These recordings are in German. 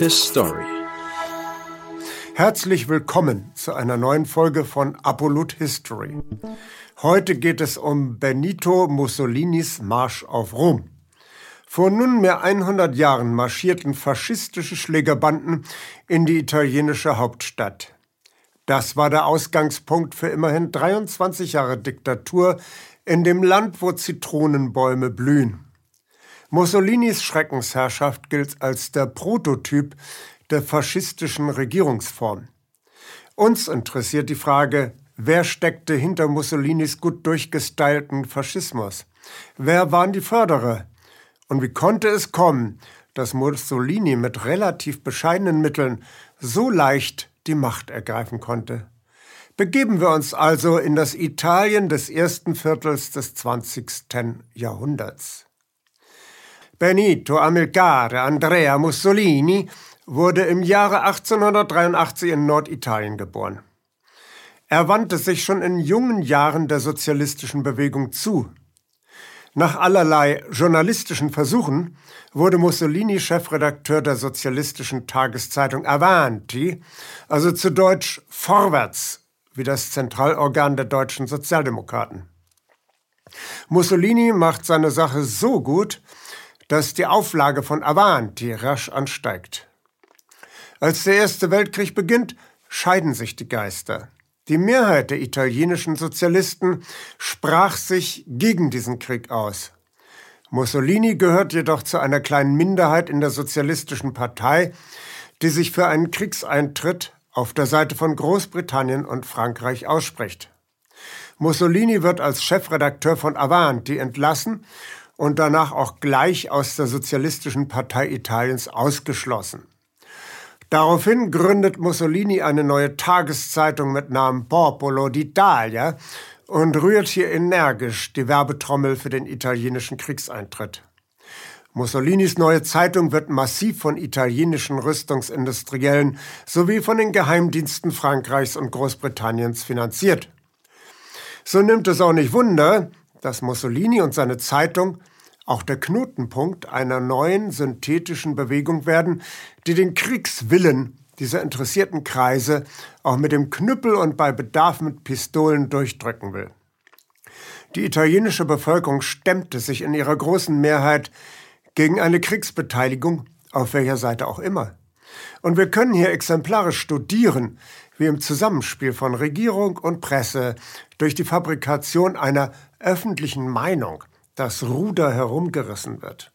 His Story. Herzlich willkommen zu einer neuen Folge von Apollut History. Heute geht es um Benito Mussolinis Marsch auf Rom. Vor nunmehr 100 Jahren marschierten faschistische Schlägerbanden in die italienische Hauptstadt. Das war der Ausgangspunkt für immerhin 23 Jahre Diktatur in dem Land, wo Zitronenbäume blühen. Mussolinis Schreckensherrschaft gilt als der Prototyp der faschistischen Regierungsform. Uns interessiert die Frage, wer steckte hinter Mussolinis gut durchgestylten Faschismus? Wer waren die Förderer? Und wie konnte es kommen, dass Mussolini mit relativ bescheidenen Mitteln so leicht die Macht ergreifen konnte? Begeben wir uns also in das Italien des ersten Viertels des 20. Jahrhunderts. Benito Amilcare Andrea Mussolini wurde im Jahre 1883 in Norditalien geboren. Er wandte sich schon in jungen Jahren der sozialistischen Bewegung zu. Nach allerlei journalistischen Versuchen wurde Mussolini Chefredakteur der sozialistischen Tageszeitung Avanti, also zu Deutsch Vorwärts, wie das Zentralorgan der deutschen Sozialdemokraten. Mussolini macht seine Sache so gut, dass die Auflage von Avanti rasch ansteigt. Als der Erste Weltkrieg beginnt, scheiden sich die Geister. Die Mehrheit der italienischen Sozialisten sprach sich gegen diesen Krieg aus. Mussolini gehört jedoch zu einer kleinen Minderheit in der Sozialistischen Partei, die sich für einen Kriegseintritt auf der Seite von Großbritannien und Frankreich ausspricht. Mussolini wird als Chefredakteur von Avanti entlassen und danach auch gleich aus der Sozialistischen Partei Italiens ausgeschlossen. Daraufhin gründet Mussolini eine neue Tageszeitung mit Namen Popolo d'Italia und rührt hier energisch die Werbetrommel für den italienischen Kriegseintritt. Mussolinis neue Zeitung wird massiv von italienischen Rüstungsindustriellen sowie von den Geheimdiensten Frankreichs und Großbritanniens finanziert. So nimmt es auch nicht Wunder, dass Mussolini und seine Zeitung auch der Knotenpunkt einer neuen synthetischen Bewegung werden, die den Kriegswillen dieser interessierten Kreise auch mit dem Knüppel und bei Bedarf mit Pistolen durchdrücken will. Die italienische Bevölkerung stemmte sich in ihrer großen Mehrheit gegen eine Kriegsbeteiligung, auf welcher Seite auch immer. Und wir können hier exemplarisch studieren, wie im Zusammenspiel von Regierung und Presse durch die Fabrikation einer öffentlichen Meinung das Ruder herumgerissen wird.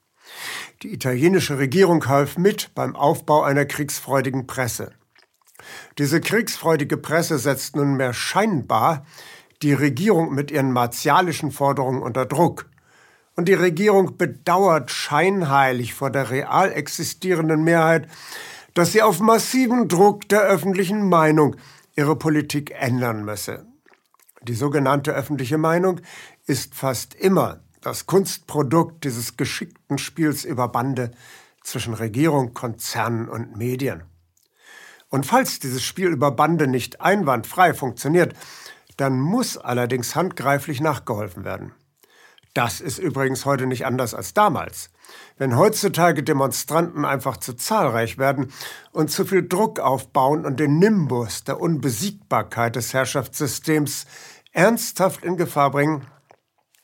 Die italienische Regierung half mit beim Aufbau einer kriegsfreudigen Presse. Diese kriegsfreudige Presse setzt nunmehr scheinbar die Regierung mit ihren martialischen Forderungen unter Druck. Und die Regierung bedauert scheinheilig vor der real existierenden Mehrheit, dass sie auf massiven Druck der öffentlichen Meinung ihre Politik ändern müsse. Die sogenannte öffentliche Meinung ist fast immer das Kunstprodukt dieses geschickten Spiels über Bande zwischen Regierung, Konzernen und Medien. Und falls dieses Spiel über Bande nicht einwandfrei funktioniert, dann muss allerdings handgreiflich nachgeholfen werden. Das ist übrigens heute nicht anders als damals. Wenn heutzutage Demonstranten einfach zu zahlreich werden und zu viel Druck aufbauen und den Nimbus der Unbesiegbarkeit des Herrschaftssystems ernsthaft in Gefahr bringen,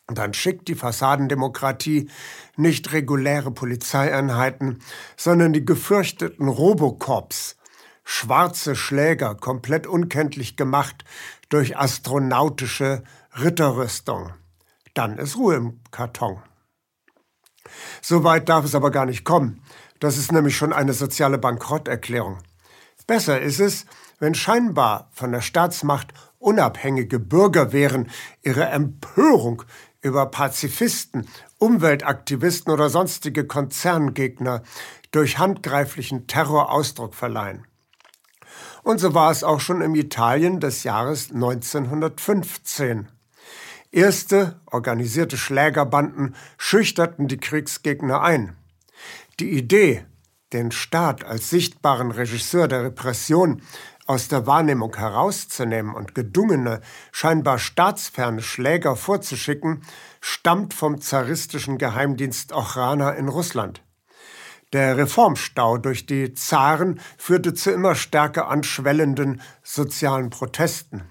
dann schickt die Fassadendemokratie nicht reguläre Polizeieinheiten, sondern die gefürchteten Robocops, schwarze Schläger, komplett unkenntlich gemacht durch astronautische Ritterrüstung. Dann ist Ruhe im Karton. So weit darf es aber gar nicht kommen. Das ist nämlich schon eine soziale Bankrotterklärung. Besser ist es, wenn scheinbar von der Staatsmacht unabhängige Bürger wären, ihre Empörung über Pazifisten, Umweltaktivisten oder sonstige Konzerngegner durch handgreiflichen Terror Ausdruck verleihen. Und so war es auch schon im Italien des Jahres 1915. Erste organisierte Schlägerbanden schüchterten die Kriegsgegner ein. Die Idee, den Staat als sichtbaren Regisseur der Repression aus der Wahrnehmung herauszunehmen und gedungene, scheinbar staatsferne Schläger vorzuschicken, stammt vom zaristischen Geheimdienst Ochrana in Russland. Der Reformstau durch die Zaren führte zu immer stärker anschwellenden sozialen Protesten.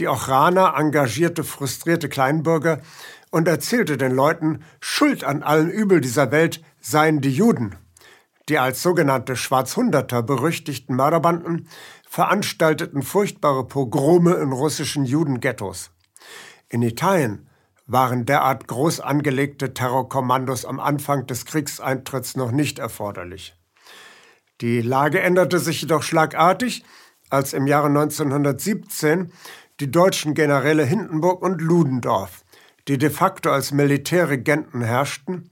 Die Ochrana engagierte frustrierte Kleinbürger und erzählte den Leuten, Schuld an allen Übel dieser Welt seien die Juden. Die als sogenannte Schwarzhunderter berüchtigten Mörderbanden veranstalteten furchtbare Pogrome in russischen Judenghettos. In Italien waren derart groß angelegte Terrorkommandos am Anfang des Kriegseintritts noch nicht erforderlich. Die Lage änderte sich jedoch schlagartig, als im Jahre 1917 die deutschen Generäle Hindenburg und Ludendorff, die de facto als Militärregenten herrschten,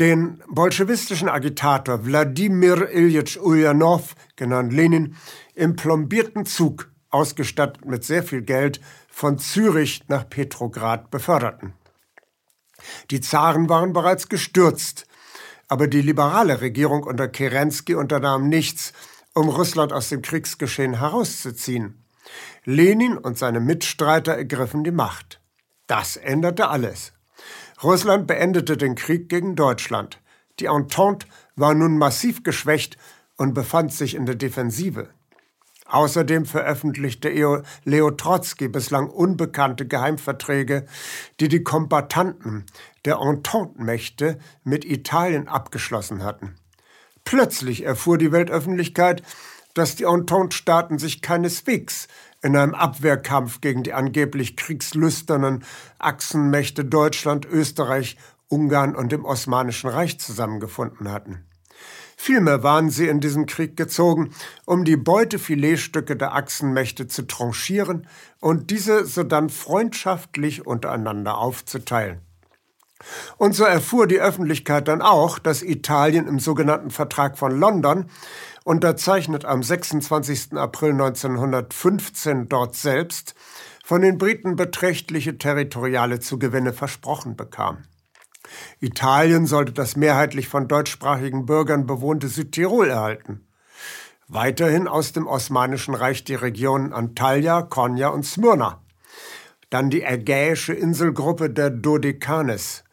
den bolschewistischen Agitator Wladimir Ilyich Ulyanov, genannt Lenin, im plombierten Zug, ausgestattet mit sehr viel Geld, von Zürich nach Petrograd beförderten. Die Zaren waren bereits gestürzt, aber die liberale Regierung unter Kerensky unternahm nichts, um Russland aus dem Kriegsgeschehen herauszuziehen. Lenin und seine Mitstreiter ergriffen die Macht. Das änderte alles. Russland beendete den Krieg gegen Deutschland. Die Entente war nun massiv geschwächt und befand sich in der Defensive. Außerdem veröffentlichte Leo Trotzki bislang unbekannte Geheimverträge, die die Kombattanten der Entente-Mächte mit Italien abgeschlossen hatten. Plötzlich erfuhr die Weltöffentlichkeit, dass die Entente-Staaten sich keineswegs in einem Abwehrkampf gegen die angeblich kriegslüsternen Achsenmächte Deutschland, Österreich, Ungarn und dem Osmanischen Reich zusammengefunden hatten. Vielmehr waren sie in diesen Krieg gezogen, um die Beutefiletstücke der Achsenmächte zu tranchieren und diese sodann freundschaftlich untereinander aufzuteilen. Und so erfuhr die Öffentlichkeit dann auch, dass Italien im sogenannten Vertrag von London unterzeichnet am 26. April 1915 dort selbst, von den Briten beträchtliche territoriale Zugewinne versprochen bekam. Italien sollte das mehrheitlich von deutschsprachigen Bürgern bewohnte Südtirol erhalten. Weiterhin aus dem Osmanischen Reich die Regionen Antalya, Konya und Smyrna. Dann die ägäische Inselgruppe der Dodekanes.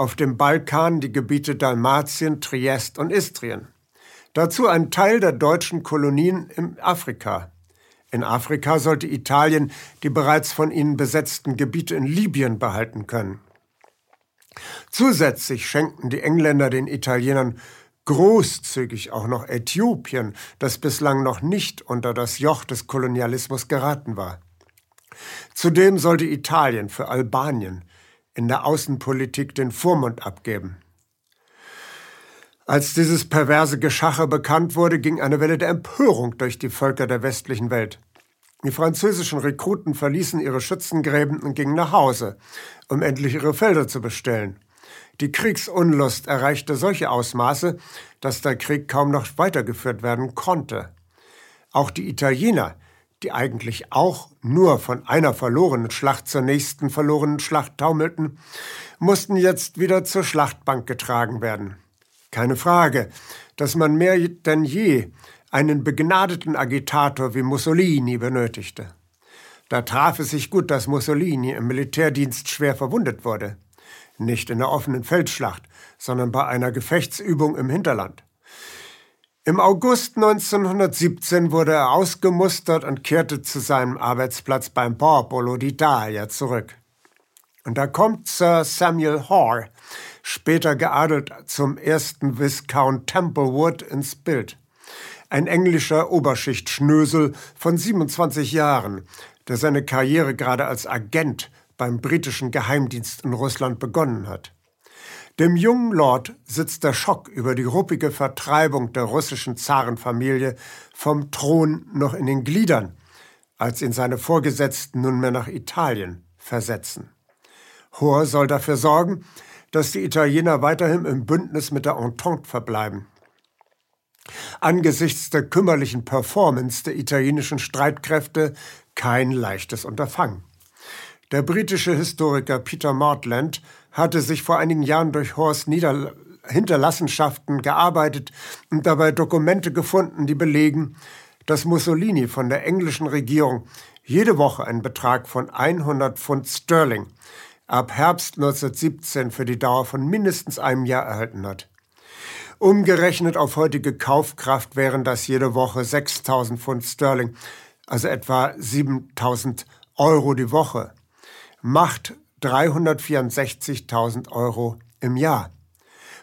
Auf dem Balkan die Gebiete Dalmatien, Triest und Istrien. Dazu ein Teil der deutschen Kolonien in Afrika. In Afrika sollte Italien die bereits von ihnen besetzten Gebiete in Libyen behalten können. Zusätzlich schenkten die Engländer den Italienern großzügig auch noch Äthiopien, das bislang noch nicht unter das Joch des Kolonialismus geraten war. Zudem sollte Italien für Albanien in der Außenpolitik den Vormund abgeben. Als dieses perverse Geschache bekannt wurde, ging eine Welle der Empörung durch die Völker der westlichen Welt. Die französischen Rekruten verließen ihre Schützengräben und gingen nach Hause, um endlich ihre Felder zu bestellen. Die Kriegsunlust erreichte solche Ausmaße, dass der Krieg kaum noch weitergeführt werden konnte. Auch die Italiener, die eigentlich auch nur von einer verlorenen Schlacht zur nächsten verlorenen Schlacht taumelten, mussten jetzt wieder zur Schlachtbank getragen werden. Keine Frage, dass man mehr denn je einen begnadeten Agitator wie Mussolini benötigte. Da traf es sich gut, dass Mussolini im Militärdienst schwer verwundet wurde. Nicht in der offenen Feldschlacht, sondern bei einer Gefechtsübung im Hinterland. Im August 1917 wurde er ausgemustert und kehrte zu seinem Arbeitsplatz beim Popolo d'Italia zurück. Und da kommt Sir Samuel Hoare, später geadelt zum ersten Viscount Templewood ins Bild. Ein englischer Oberschichtschnösel von 27 Jahren, der seine Karriere gerade als Agent beim britischen Geheimdienst in Russland begonnen hat. Dem jungen Lord sitzt der Schock über die ruppige Vertreibung der russischen Zarenfamilie vom Thron noch in den Gliedern, als ihn seine Vorgesetzten nunmehr nach Italien versetzen. Hohr soll dafür sorgen, dass die Italiener weiterhin im Bündnis mit der Entente verbleiben. Angesichts der kümmerlichen Performance der italienischen Streitkräfte kein leichtes Unterfangen. Der britische Historiker Peter Maudland hatte sich vor einigen Jahren durch Horst Nieder Hinterlassenschaften gearbeitet und dabei Dokumente gefunden, die belegen, dass Mussolini von der englischen Regierung jede Woche einen Betrag von 100 Pfund Sterling ab Herbst 1917 für die Dauer von mindestens einem Jahr erhalten hat. Umgerechnet auf heutige Kaufkraft wären das jede Woche 6000 Pfund Sterling, also etwa 7000 Euro die Woche. Macht 364.000 Euro im Jahr.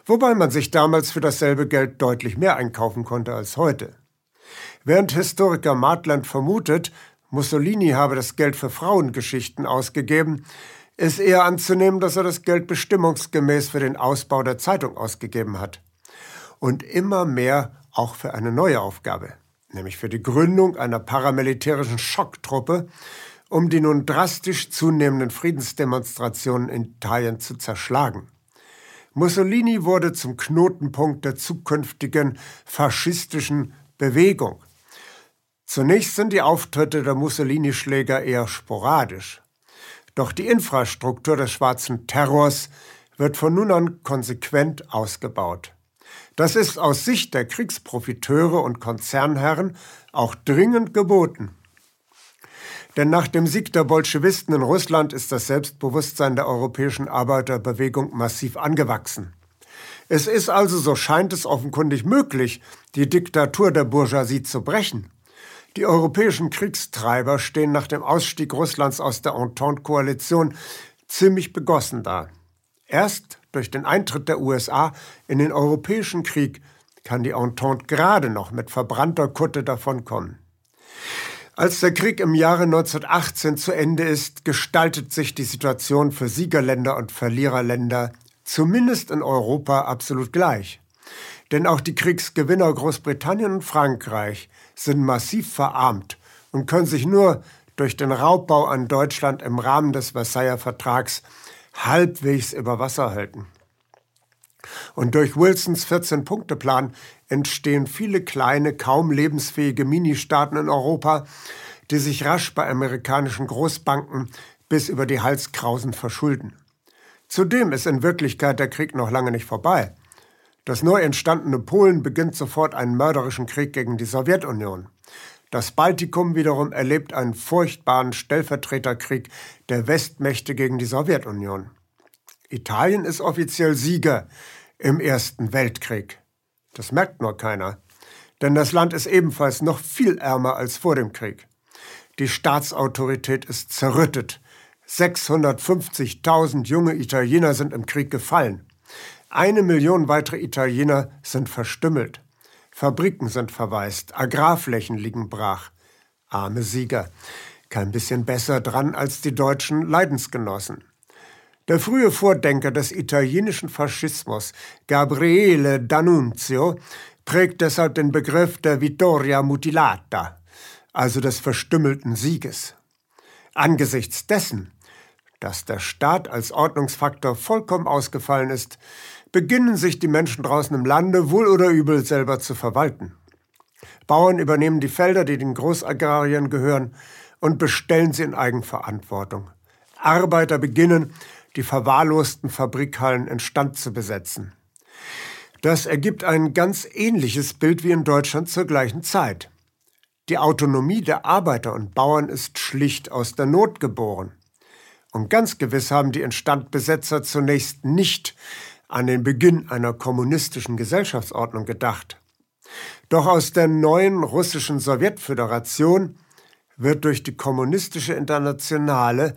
Wobei man sich damals für dasselbe Geld deutlich mehr einkaufen konnte als heute. Während Historiker Maitland vermutet, Mussolini habe das Geld für Frauengeschichten ausgegeben, ist eher anzunehmen, dass er das Geld bestimmungsgemäß für den Ausbau der Zeitung ausgegeben hat. Und immer mehr auch für eine neue Aufgabe, nämlich für die Gründung einer paramilitärischen Schocktruppe, um die nun drastisch zunehmenden Friedensdemonstrationen in Italien zu zerschlagen. Mussolini wurde zum Knotenpunkt der zukünftigen faschistischen Bewegung. Zunächst sind die Auftritte der Mussolini-Schläger eher sporadisch. Doch die Infrastruktur des schwarzen Terrors wird von nun an konsequent ausgebaut. Das ist aus Sicht der Kriegsprofiteure und Konzernherren auch dringend geboten. Denn nach dem Sieg der Bolschewisten in Russland ist das Selbstbewusstsein der europäischen Arbeiterbewegung massiv angewachsen. Es ist also, so scheint es offenkundig möglich, die Diktatur der Bourgeoisie zu brechen. Die europäischen Kriegstreiber stehen nach dem Ausstieg Russlands aus der Entente-Koalition ziemlich begossen da. Erst durch den Eintritt der USA in den europäischen Krieg kann die Entente gerade noch mit verbrannter Kutte davonkommen. Als der Krieg im Jahre 1918 zu Ende ist, gestaltet sich die Situation für Siegerländer und Verliererländer zumindest in Europa absolut gleich. Denn auch die Kriegsgewinner Großbritannien und Frankreich sind massiv verarmt und können sich nur durch den Raubbau an Deutschland im Rahmen des Versailler Vertrags halbwegs über Wasser halten. Und durch Wilsons 14-Punkte-Plan entstehen viele kleine, kaum lebensfähige Ministaaten in Europa, die sich rasch bei amerikanischen Großbanken bis über die Halskrausen verschulden. Zudem ist in Wirklichkeit der Krieg noch lange nicht vorbei. Das neu entstandene Polen beginnt sofort einen mörderischen Krieg gegen die Sowjetunion. Das Baltikum wiederum erlebt einen furchtbaren Stellvertreterkrieg der Westmächte gegen die Sowjetunion. Italien ist offiziell Sieger im Ersten Weltkrieg. Das merkt nur keiner, denn das Land ist ebenfalls noch viel ärmer als vor dem Krieg. Die Staatsautorität ist zerrüttet. 650.000 junge Italiener sind im Krieg gefallen. Eine Million weitere Italiener sind verstümmelt. Fabriken sind verwaist, Agrarflächen liegen brach. Arme Sieger. Kein bisschen besser dran als die deutschen Leidensgenossen. Der frühe Vordenker des italienischen Faschismus, Gabriele D'Annunzio, prägt deshalb den Begriff der Vittoria mutilata, also des verstümmelten Sieges. Angesichts dessen, dass der Staat als Ordnungsfaktor vollkommen ausgefallen ist, beginnen sich die Menschen draußen im Lande wohl oder übel selber zu verwalten. Bauern übernehmen die Felder, die den Großagrarien gehören, und bestellen sie in Eigenverantwortung. Arbeiter beginnen, die verwahrlosten Fabrikhallen instand zu besetzen. Das ergibt ein ganz ähnliches Bild wie in Deutschland zur gleichen Zeit. Die Autonomie der Arbeiter und Bauern ist schlicht aus der Not geboren. Und ganz gewiss haben die Instandbesetzer zunächst nicht an den Beginn einer kommunistischen Gesellschaftsordnung gedacht. Doch aus der neuen russischen Sowjetföderation wird durch die kommunistische Internationale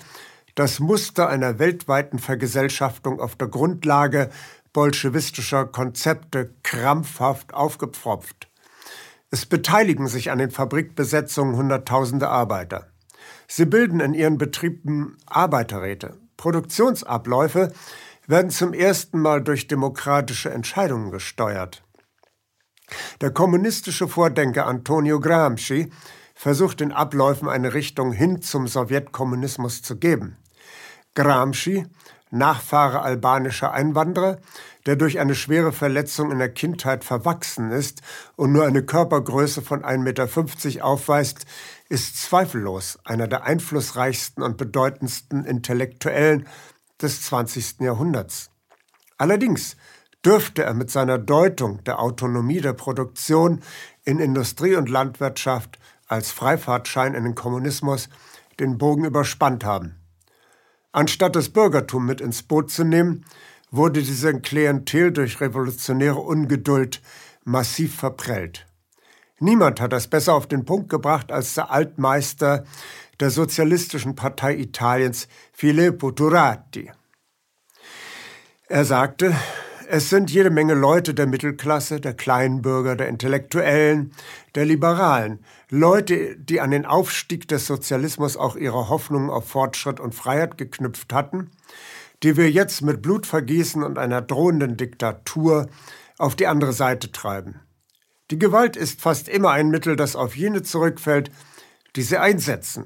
das Muster einer weltweiten Vergesellschaftung auf der Grundlage bolschewistischer Konzepte krampfhaft aufgepfropft. Es beteiligen sich an den Fabrikbesetzungen Hunderttausende Arbeiter. Sie bilden in ihren Betrieben Arbeiterräte. Produktionsabläufe werden zum ersten Mal durch demokratische Entscheidungen gesteuert. Der kommunistische Vordenker Antonio Gramsci versucht den Abläufen eine Richtung hin zum Sowjetkommunismus zu geben. Gramsci, Nachfahre albanischer Einwanderer, der durch eine schwere Verletzung in der Kindheit verwachsen ist und nur eine Körpergröße von 1,50 Meter aufweist, ist zweifellos einer der einflussreichsten und bedeutendsten Intellektuellen des 20. Jahrhunderts. Allerdings dürfte er mit seiner Deutung der Autonomie der Produktion in Industrie und Landwirtschaft als Freifahrtschein in den Kommunismus den Bogen überspannt haben. Anstatt das Bürgertum mit ins Boot zu nehmen, wurde diese Klientel durch revolutionäre Ungeduld massiv verprellt. Niemand hat das besser auf den Punkt gebracht als der Altmeister der Sozialistischen Partei Italiens, Filippo Turati. Er sagte, es sind jede Menge Leute der Mittelklasse, der Kleinbürger, der Intellektuellen, der Liberalen, Leute, die an den Aufstieg des Sozialismus auch ihre Hoffnungen auf Fortschritt und Freiheit geknüpft hatten, die wir jetzt mit Blutvergießen und einer drohenden Diktatur auf die andere Seite treiben. Die Gewalt ist fast immer ein Mittel, das auf jene zurückfällt, die sie einsetzen.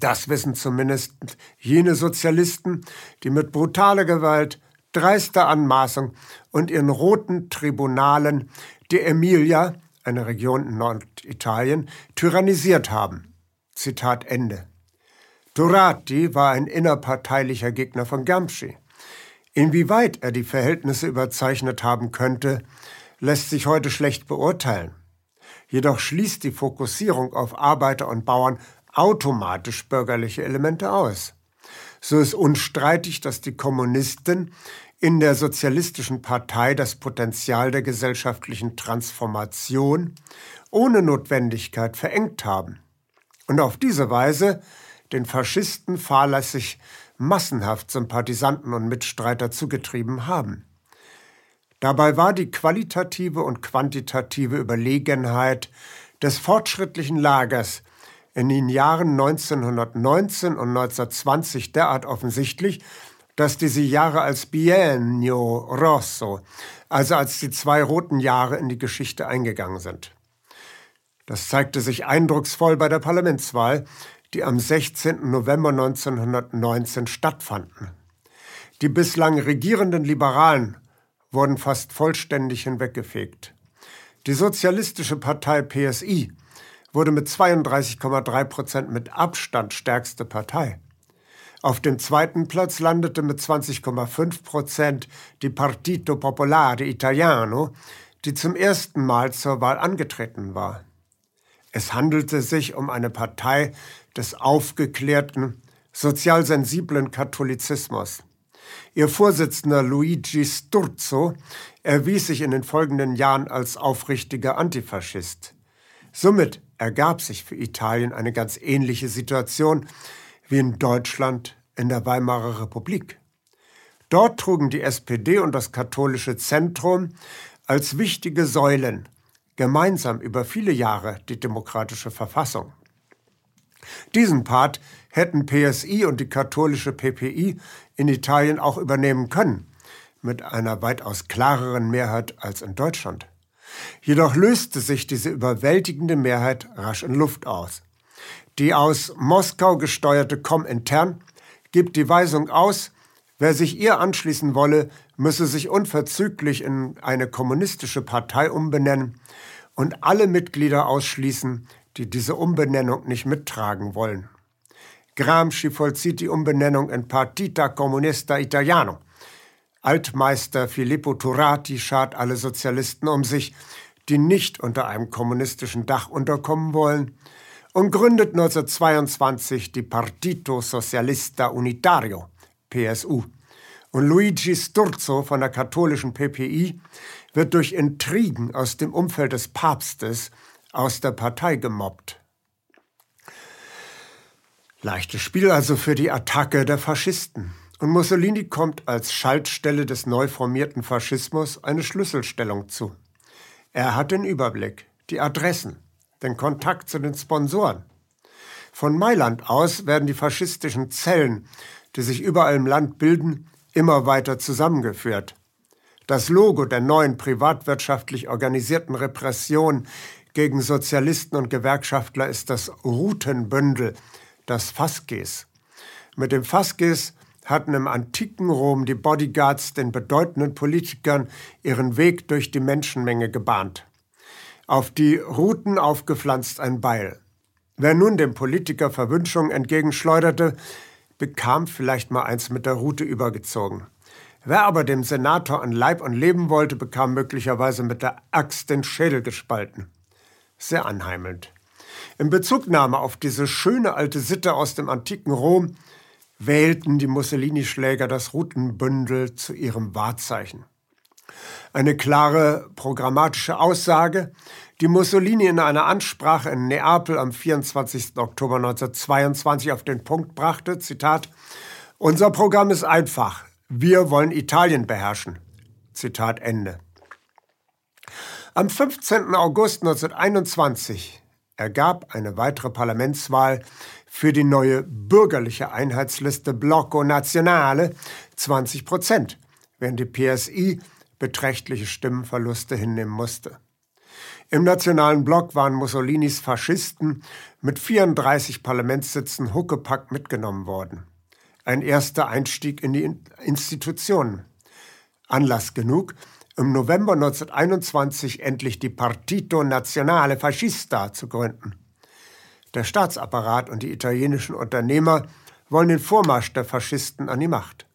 Das wissen zumindest jene Sozialisten, die mit brutaler Gewalt, dreister Anmaßung und ihren roten Tribunalen die Emilia, eine Region in Norditalien, tyrannisiert haben. Zitat Ende. Turati war ein innerparteilicher Gegner von Gramsci. Inwieweit er die Verhältnisse überzeichnet haben könnte, lässt sich heute schlecht beurteilen. Jedoch schließt die Fokussierung auf Arbeiter und Bauern automatisch bürgerliche Elemente aus. So ist unstreitig, dass die Kommunisten in der Sozialistischen Partei das Potenzial der gesellschaftlichen Transformation ohne Notwendigkeit verengt haben und auf diese Weise den Faschisten fahrlässig massenhaft Sympathisanten und Mitstreiter zugetrieben haben. Dabei war die qualitative und quantitative Überlegenheit des fortschrittlichen Lagers in den Jahren 1919 und 1920 derart offensichtlich, dass diese Jahre als Biennio Rosso, also als die zwei roten Jahre in die Geschichte eingegangen sind. Das zeigte sich eindrucksvoll bei der Parlamentswahl, die am 16. November 1919 stattfanden. Die bislang regierenden Liberalen wurden fast vollständig hinweggefegt. Die Sozialistische Partei PSI wurde mit 32,3 Prozent mit Abstand stärkste Partei. Auf dem zweiten Platz landete mit 20,5 Prozent die Partito Popolare Italiano, die zum ersten Mal zur Wahl angetreten war. Es handelte sich um eine Partei des aufgeklärten, sozial sensiblen Katholizismus. Ihr Vorsitzender Luigi Sturzo erwies sich in den folgenden Jahren als aufrichtiger Antifaschist. Somit ergab sich für Italien eine ganz ähnliche Situation wie in Deutschland in der Weimarer Republik. Dort trugen die SPD und das katholische Zentrum als wichtige Säulen gemeinsam über viele Jahre die demokratische Verfassung. Diesen Part hätten PSI und die katholische PPI in Italien auch übernehmen können, mit einer weitaus klareren Mehrheit als in Deutschland. Jedoch löste sich diese überwältigende Mehrheit rasch in Luft aus. Die aus Moskau gesteuerte Komintern gibt die Weisung aus, wer sich ihr anschließen wolle, müsse sich unverzüglich in eine kommunistische Partei umbenennen und alle Mitglieder ausschließen, die diese Umbenennung nicht mittragen wollen. Gramsci vollzieht die Umbenennung in Partita Comunista Italiano. Altmeister Filippo Turati schart alle Sozialisten um sich, die nicht unter einem kommunistischen Dach unterkommen wollen, und gründet 1922 die Partito Socialista Unitario, PSU. Und Luigi Sturzo von der katholischen PPI wird durch Intrigen aus dem Umfeld des Papstes aus der Partei gemobbt. Leichtes Spiel also für die Attacke der Faschisten. Und Mussolini kommt als Schaltstelle des neu formierten Faschismus eine Schlüsselstellung zu. Er hat den Überblick, die Adressen, den Kontakt zu den Sponsoren. Von Mailand aus werden die faschistischen Zellen, die sich überall im Land bilden, immer weiter zusammengeführt. Das Logo der neuen privatwirtschaftlich organisierten Repression gegen Sozialisten und Gewerkschaftler ist das Routenbündel, das Fasces. Mit dem Fasces hatten im antiken Rom die Bodyguards den bedeutenden Politikern ihren Weg durch die Menschenmenge gebahnt. Auf die Routen aufgepflanzt ein Beil. Wer nun dem Politiker Verwünschungen entgegenschleuderte, bekam vielleicht mal eins mit der Rute übergezogen. Wer aber dem Senator an Leib und Leben wollte, bekam möglicherweise mit der Axt den Schädel gespalten. Sehr anheimelnd. In Bezugnahme auf diese schöne alte Sitte aus dem antiken Rom wählten die Mussolini-Schläger das Routenbündel zu ihrem Wahrzeichen. Eine klare programmatische Aussage, die Mussolini in einer Ansprache in Neapel am 24. Oktober 1922 auf den Punkt brachte, Zitat, Unser Programm ist einfach, wir wollen Italien beherrschen. Zitat Ende. Am 15. August 1921 ergab eine weitere Parlamentswahl für die neue bürgerliche Einheitsliste Blocco Nazionale 20 Prozent, während die PSI beträchtliche Stimmenverluste hinnehmen musste. Im nationalen Block waren Mussolinis Faschisten mit 34 Parlamentssitzen huckepack mitgenommen worden. Ein erster Einstieg in die Institutionen. Anlass genug, im November 1921 endlich die Partito Nazionale Fascista zu gründen. Der Staatsapparat und die italienischen Unternehmer wollen den Vormarsch der Faschisten an die Macht.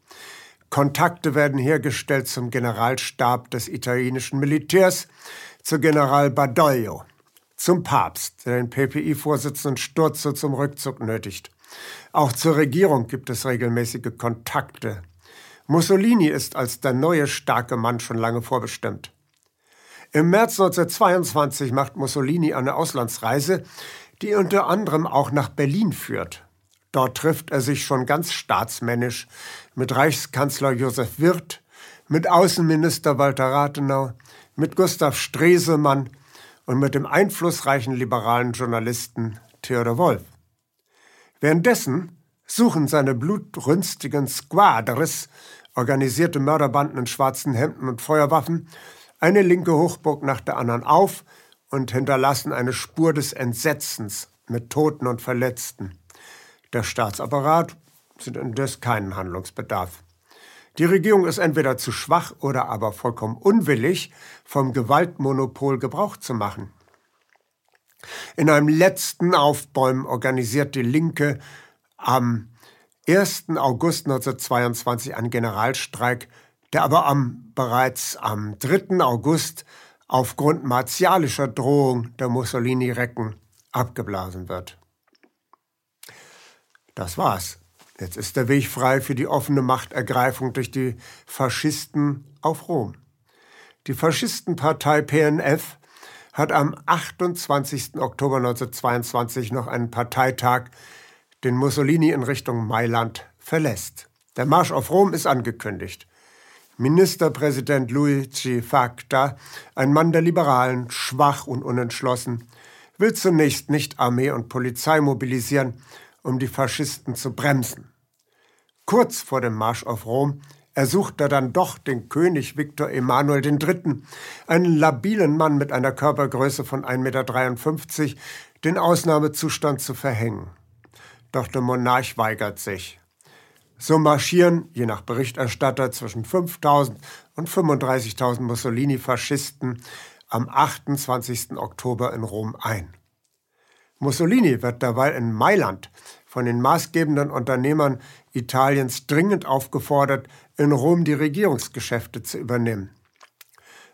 Kontakte werden hergestellt zum Generalstab des italienischen Militärs, zu General Badoglio, zum Papst, der den PPI-Vorsitzenden Sturzo zum Rückzug nötigt. Auch zur Regierung gibt es regelmäßige Kontakte. Mussolini ist als der neue starke Mann schon lange vorbestimmt. Im März 1922 macht Mussolini eine Auslandsreise, die unter anderem auch nach Berlin führt. Dort trifft er sich schon ganz staatsmännisch mit Reichskanzler Josef Wirth, mit Außenminister Walter Rathenau, mit Gustav Stresemann und mit dem einflussreichen liberalen Journalisten Theodor Wolf. Währenddessen suchen seine blutrünstigen Squadres, organisierte Mörderbanden in schwarzen Hemden und Feuerwaffen, eine linke Hochburg nach der anderen auf und hinterlassen eine Spur des Entsetzens mit Toten und Verletzten. Der Staatsapparat sieht indes keinen Handlungsbedarf. Die Regierung ist entweder zu schwach oder aber vollkommen unwillig, vom Gewaltmonopol Gebrauch zu machen. In einem letzten Aufbäumen organisiert die Linke am 1. August 1922 einen Generalstreik, der aber am, bereits am 3. August aufgrund martialischer Drohung der Mussolini-Recken abgeblasen wird. Das war's. Jetzt ist der Weg frei für die offene Machtergreifung durch die Faschisten auf Rom. Die Faschistenpartei PNF hat am 28. Oktober 1922 noch einen Parteitag, den Mussolini in Richtung Mailand verlässt. Der Marsch auf Rom ist angekündigt. Ministerpräsident Luigi Facta, ein Mann der Liberalen, schwach und unentschlossen, will zunächst nicht Armee und Polizei mobilisieren, um die Faschisten zu bremsen. Kurz vor dem Marsch auf Rom ersucht er dann doch den König Viktor Emanuel III., einen labilen Mann mit einer Körpergröße von 1,53 Meter, den Ausnahmezustand zu verhängen. Doch der Monarch weigert sich. So marschieren, je nach Berichterstatter, zwischen 5.000 und 35.000 Mussolini-Faschisten am 28. Oktober in Rom ein. Mussolini wird derweil in Mailand von den maßgebenden Unternehmern Italiens dringend aufgefordert, in Rom die Regierungsgeschäfte zu übernehmen.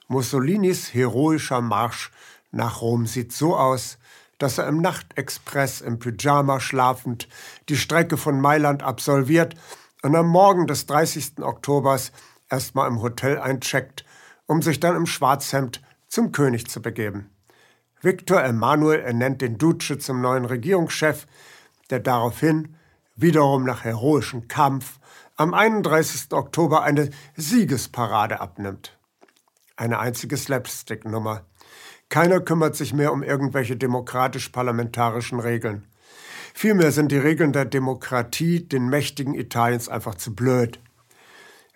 Mussolinis heroischer Marsch nach Rom sieht so aus, dass er im Nachtexpress im Pyjama schlafend die Strecke von Mailand absolviert und am Morgen des 30. Oktobers erstmal im Hotel eincheckt, um sich dann im Schwarzhemd zum König zu begeben. Viktor Emanuel ernennt den Duce zum neuen Regierungschef, der daraufhin, wiederum nach heroischem Kampf, am 31. Oktober eine Siegesparade abnimmt. Eine einzige Slapstick-Nummer. Keiner kümmert sich mehr um irgendwelche demokratisch-parlamentarischen Regeln. Vielmehr sind die Regeln der Demokratie den Mächtigen Italiens einfach zu blöd.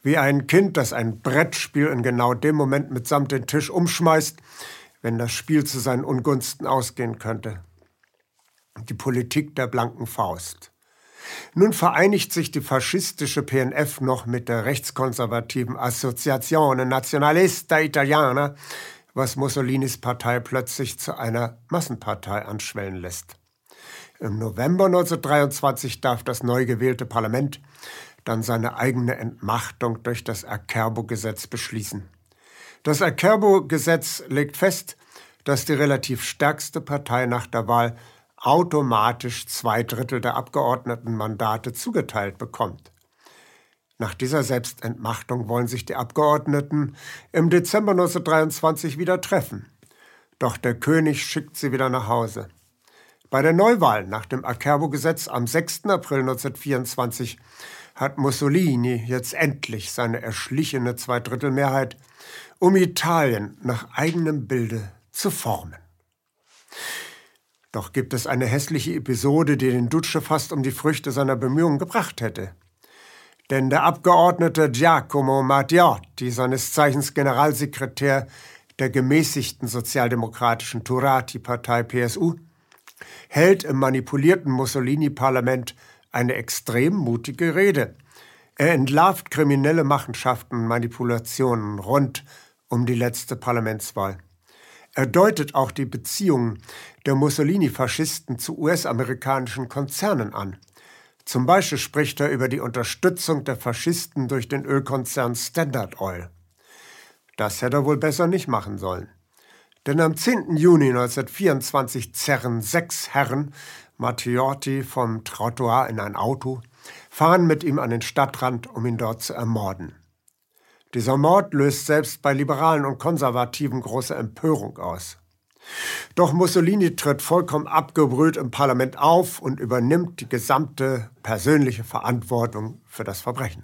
Wie ein Kind, das ein Brettspiel in genau dem Moment mitsamt den Tisch umschmeißt, wenn das Spiel zu seinen Ungunsten ausgehen könnte. Die Politik der blanken Faust. Nun vereinigt sich die faschistische PNF noch mit der rechtskonservativen Associazione Nazionalista Italiana, was Mussolinis Partei plötzlich zu einer Massenpartei anschwellen lässt. Im November 1923 darf das neu gewählte Parlament dann seine eigene Entmachtung durch das Acerbo-Gesetz beschließen. Das Acerbo-Gesetz legt fest, dass die relativ stärkste Partei nach der Wahl automatisch zwei Drittel der Abgeordnetenmandate zugeteilt bekommt. Nach dieser Selbstentmachtung wollen sich die Abgeordneten im Dezember 1923 wieder treffen. Doch der König schickt sie wieder nach Hause. Bei der Neuwahl nach dem Acerbo-Gesetz am 6. April 1924 hat Mussolini jetzt endlich seine erschlichene Zweidrittelmehrheit, um Italien nach eigenem Bilde zu formen. Doch gibt es eine hässliche Episode, die den Duce fast um die Früchte seiner Bemühungen gebracht hätte. Denn der Abgeordnete Giacomo Matteotti, seines Zeichens Generalsekretär der gemäßigten sozialdemokratischen Turati-Partei PSU, hält im manipulierten Mussolini-Parlament eine extrem mutige Rede. Er entlarvt kriminelle Machenschaften und Manipulationen rund um die letzte Parlamentswahl. Er deutet auch die Beziehungen der Mussolini-Faschisten zu US-amerikanischen Konzernen an. Zum Beispiel spricht er über die Unterstützung der Faschisten durch den Ölkonzern Standard Oil. Das hätte er wohl besser nicht machen sollen. Denn am 10. Juni 1924 zerren sechs Herren Matteotti vom Trottoir in ein Auto, fahren mit ihm an den Stadtrand, um ihn dort zu ermorden. Dieser Mord löst selbst bei Liberalen und Konservativen große Empörung aus. Doch Mussolini tritt vollkommen abgebrüht im Parlament auf und übernimmt die gesamte persönliche Verantwortung für das Verbrechen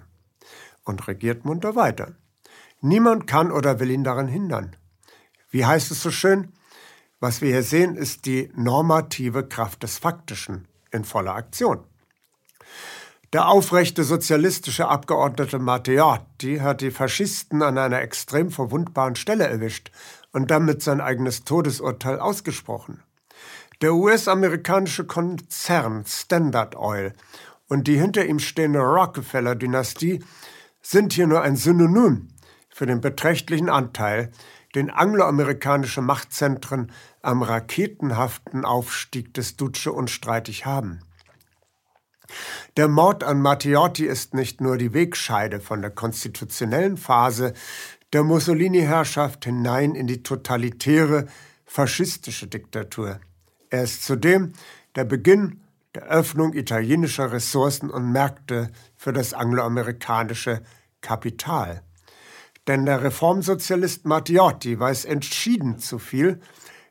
und regiert munter weiter. Niemand kann oder will ihn daran hindern. Wie heißt es so schön? Was wir hier sehen, ist die normative Kraft des Faktischen in voller Aktion. Der aufrechte sozialistische Abgeordnete Matteotti hat die Faschisten an einer extrem verwundbaren Stelle erwischt und damit sein eigenes Todesurteil ausgesprochen. Der US-amerikanische Konzern Standard Oil und die hinter ihm stehende Rockefeller-Dynastie sind hier nur ein Synonym für den beträchtlichen Anteil, den angloamerikanische Machtzentren am raketenhaften Aufstieg des Duce unstreitig haben. Der Mord an Matteotti ist nicht nur die Wegscheide von der konstitutionellen Phase der Mussolini-Herrschaft hinein in die totalitäre, faschistische Diktatur. Er ist zudem der Beginn der Öffnung italienischer Ressourcen und Märkte für das angloamerikanische Kapital. Denn der Reformsozialist Matteotti weiß entschieden zu viel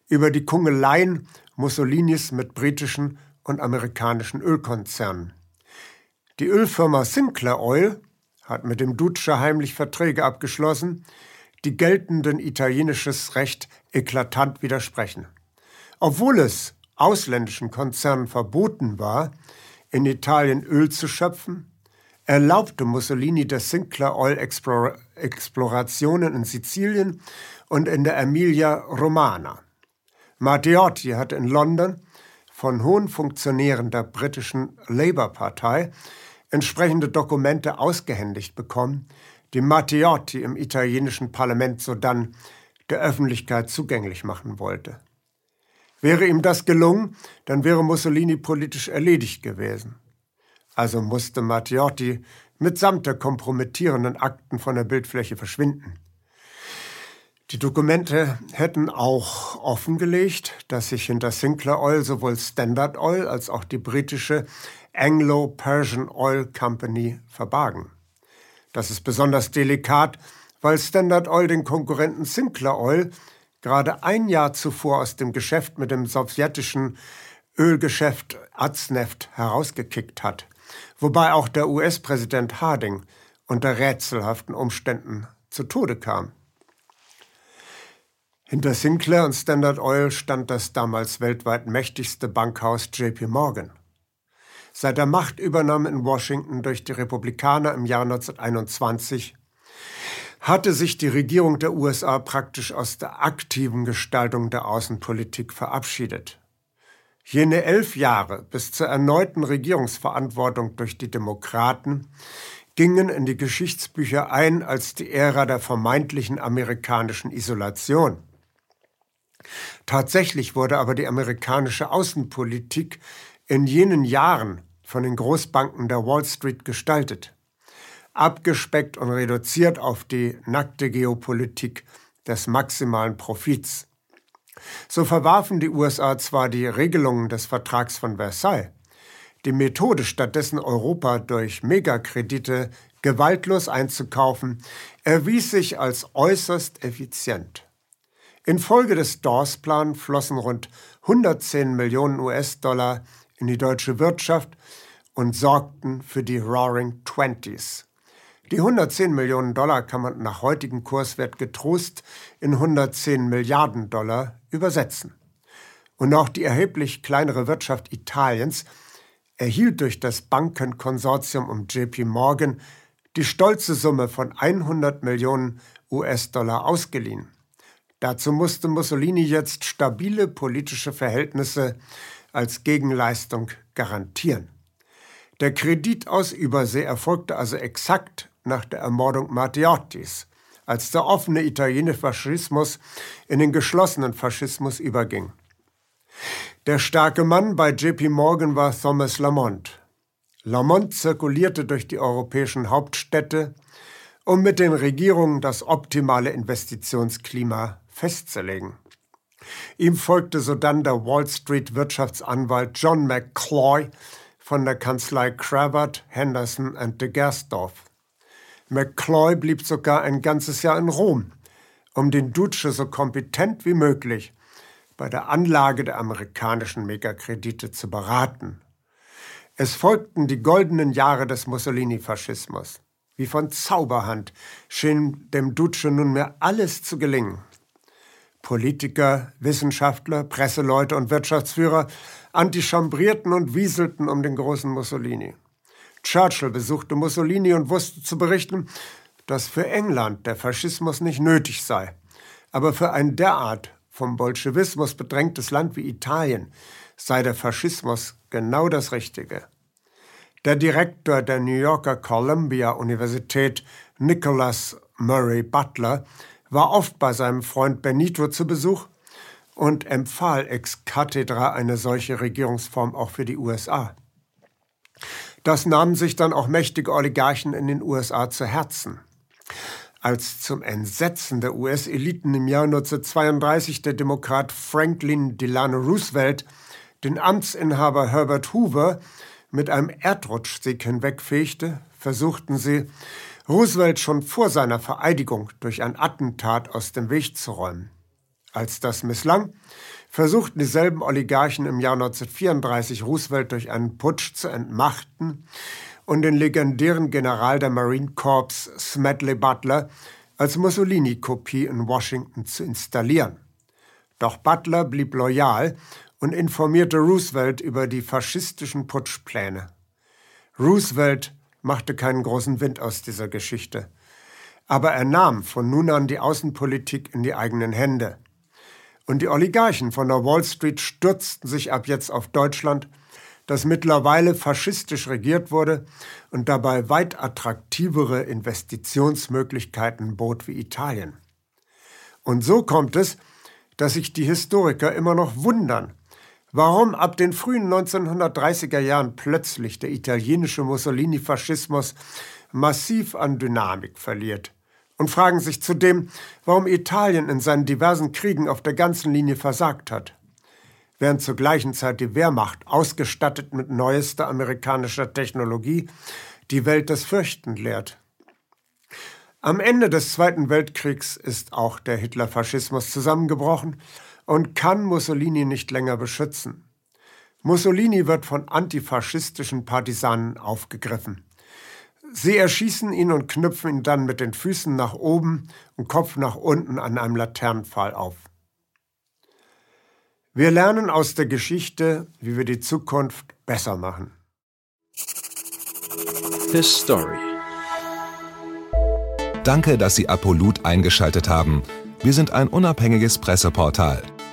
über die Kungeleien Mussolinis mit britischen und amerikanischen Ölkonzernen. Die Ölfirma Sinclair Oil hat mit dem Duce heimlich Verträge abgeschlossen, die geltenden italienisches Recht eklatant widersprechen. Obwohl es ausländischen Konzernen verboten war, in Italien Öl zu schöpfen, erlaubte Mussolini der Sinclair Oil Explorationen in Sizilien und in der Emilia Romana. Matteotti hatte in London von hohen Funktionären der britischen Labour-Partei entsprechende Dokumente ausgehändigt bekommen, die Matteotti im italienischen Parlament sodann der Öffentlichkeit zugänglich machen wollte. Wäre ihm das gelungen, dann wäre Mussolini politisch erledigt gewesen. Also musste Matteotti mitsamt der kompromittierenden Akten von der Bildfläche verschwinden. Die Dokumente hätten auch offengelegt, dass sich hinter Sinclair Oil sowohl Standard Oil als auch die britische Anglo-Persian Oil Company verbargen. Das ist besonders delikat, weil Standard Oil den Konkurrenten Sinclair Oil gerade ein Jahr zuvor aus dem Geschäft mit dem sowjetischen Ölgeschäft Azneft herausgekickt hat, wobei auch der US-Präsident Harding unter rätselhaften Umständen zu Tode kam. Hinter Sinclair und Standard Oil stand das damals weltweit mächtigste Bankhaus JP Morgan. Seit der Machtübernahme in Washington durch die Republikaner im Jahr 1921 hatte sich die Regierung der USA praktisch aus der aktiven Gestaltung der Außenpolitik verabschiedet. Jene elf Jahre bis zur erneuten Regierungsverantwortung durch die Demokraten gingen in die Geschichtsbücher ein als die Ära der vermeintlichen amerikanischen Isolation. Tatsächlich wurde aber die amerikanische Außenpolitik in jenen Jahren von den Großbanken der Wall Street gestaltet, abgespeckt und reduziert auf die nackte Geopolitik des maximalen Profits. So verwarfen die USA zwar die Regelungen des Vertrags von Versailles, die Methode stattdessen Europa durch Megakredite gewaltlos einzukaufen, erwies sich als äußerst effizient. Infolge des Dawes-Plan flossen rund 110 Millionen US-Dollar in die deutsche Wirtschaft und sorgten für die Roaring Twenties. Die 110 Millionen Dollar kann man nach heutigem Kurswert getrost in 110 Milliarden Dollar übersetzen. Und auch die erheblich kleinere Wirtschaft Italiens erhielt durch das Bankenkonsortium um JP Morgan die stolze Summe von 100 Millionen US-Dollar ausgeliehen. Dazu musste Mussolini jetzt stabile politische Verhältnisse als Gegenleistung garantieren. Der Kredit aus Übersee erfolgte also exakt nach der Ermordung Matteottis, als der offene italienische Faschismus in den geschlossenen Faschismus überging. Der starke Mann bei JP Morgan war Thomas Lamont. Lamont zirkulierte durch die europäischen Hauptstädte, um mit den Regierungen das optimale Investitionsklima festzulegen. Ihm folgte sodann der Wall Street Wirtschaftsanwalt John McCloy von der Kanzlei Cravat, Henderson and de Gersdorf. McCloy blieb sogar ein ganzes Jahr in Rom, um den Duce so kompetent wie möglich bei der Anlage der amerikanischen Megakredite zu beraten. Es folgten die goldenen Jahre des Mussolini-Faschismus. Wie von Zauberhand schien dem Duce nunmehr alles zu gelingen. Politiker, Wissenschaftler, Presseleute und Wirtschaftsführer antichambrierten und wieselten um den großen Mussolini. Churchill besuchte Mussolini und wusste zu berichten, dass für England der Faschismus nicht nötig sei. Aber für ein derart vom Bolschewismus bedrängtes Land wie Italien sei der Faschismus genau das Richtige. Der Direktor der New Yorker Columbia Universität, Nicholas Murray Butler, war oft bei seinem Freund Benito zu Besuch und empfahl ex cathedra eine solche Regierungsform auch für die USA. Das nahmen sich dann auch mächtige Oligarchen in den USA zu Herzen. Als zum Entsetzen der US-Eliten im Jahr 1932 der Demokrat Franklin Delano Roosevelt den Amtsinhaber Herbert Hoover mit einem Erdrutschsieg hinwegfegte, versuchten sie, Roosevelt schon vor seiner Vereidigung durch ein Attentat aus dem Weg zu räumen. Als das misslang, versuchten dieselben Oligarchen im Jahr 1934 Roosevelt durch einen Putsch zu entmachten und den legendären General der Marine Corps Smedley Butler als Mussolini-Kopie in Washington zu installieren. Doch Butler blieb loyal und informierte Roosevelt über die faschistischen Putschpläne. Roosevelt machte keinen großen Wind aus dieser Geschichte. Aber er nahm von nun an die Außenpolitik in die eigenen Hände. Und die Oligarchen von der Wall Street stürzten sich ab jetzt auf Deutschland, das mittlerweile faschistisch regiert wurde und dabei weit attraktivere Investitionsmöglichkeiten bot wie Italien. Und so kommt es, dass sich die Historiker immer noch wundern, warum ab den frühen 1930er Jahren plötzlich der italienische Mussolini-Faschismus massiv an Dynamik verliert? Und fragen sich zudem, warum Italien in seinen diversen Kriegen auf der ganzen Linie versagt hat, während zur gleichen Zeit die Wehrmacht, ausgestattet mit neuester amerikanischer Technologie, die Welt das Fürchten lehrt. Am Ende des Zweiten Weltkriegs ist auch der Hitlerfaschismus zusammengebrochen und kann Mussolini nicht länger beschützen. Mussolini wird von antifaschistischen Partisanen aufgegriffen. Sie erschießen ihn und knüpfen ihn dann mit den Füßen nach oben und Kopf nach unten an einem Laternenpfahl auf. Wir lernen aus der Geschichte, wie wir die Zukunft besser machen. This Story. Danke, dass Sie Apolut eingeschaltet haben. Wir sind ein unabhängiges Presseportal.